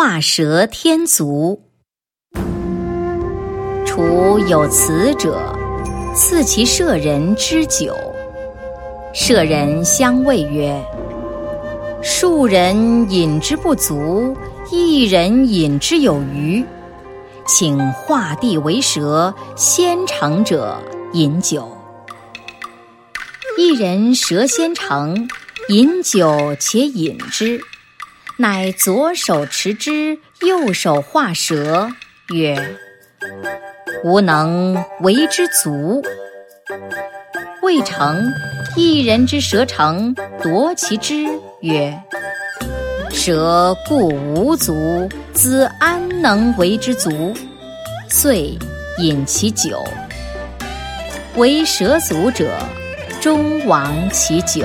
画蛇添足。楚有此者，赐其舍人之酒。舍人相谓曰：“数人饮之不足，一人饮之有余。请画地为蛇，先尝者饮酒。”一人蛇先尝，饮酒且饮之，乃左手持之，右手画蛇，曰：“吾能为之足。”未成，一人之蛇成，夺其之，曰：“蛇固无足，子安能为之足？”遂饮其酒。为蛇足者。终亡其酒。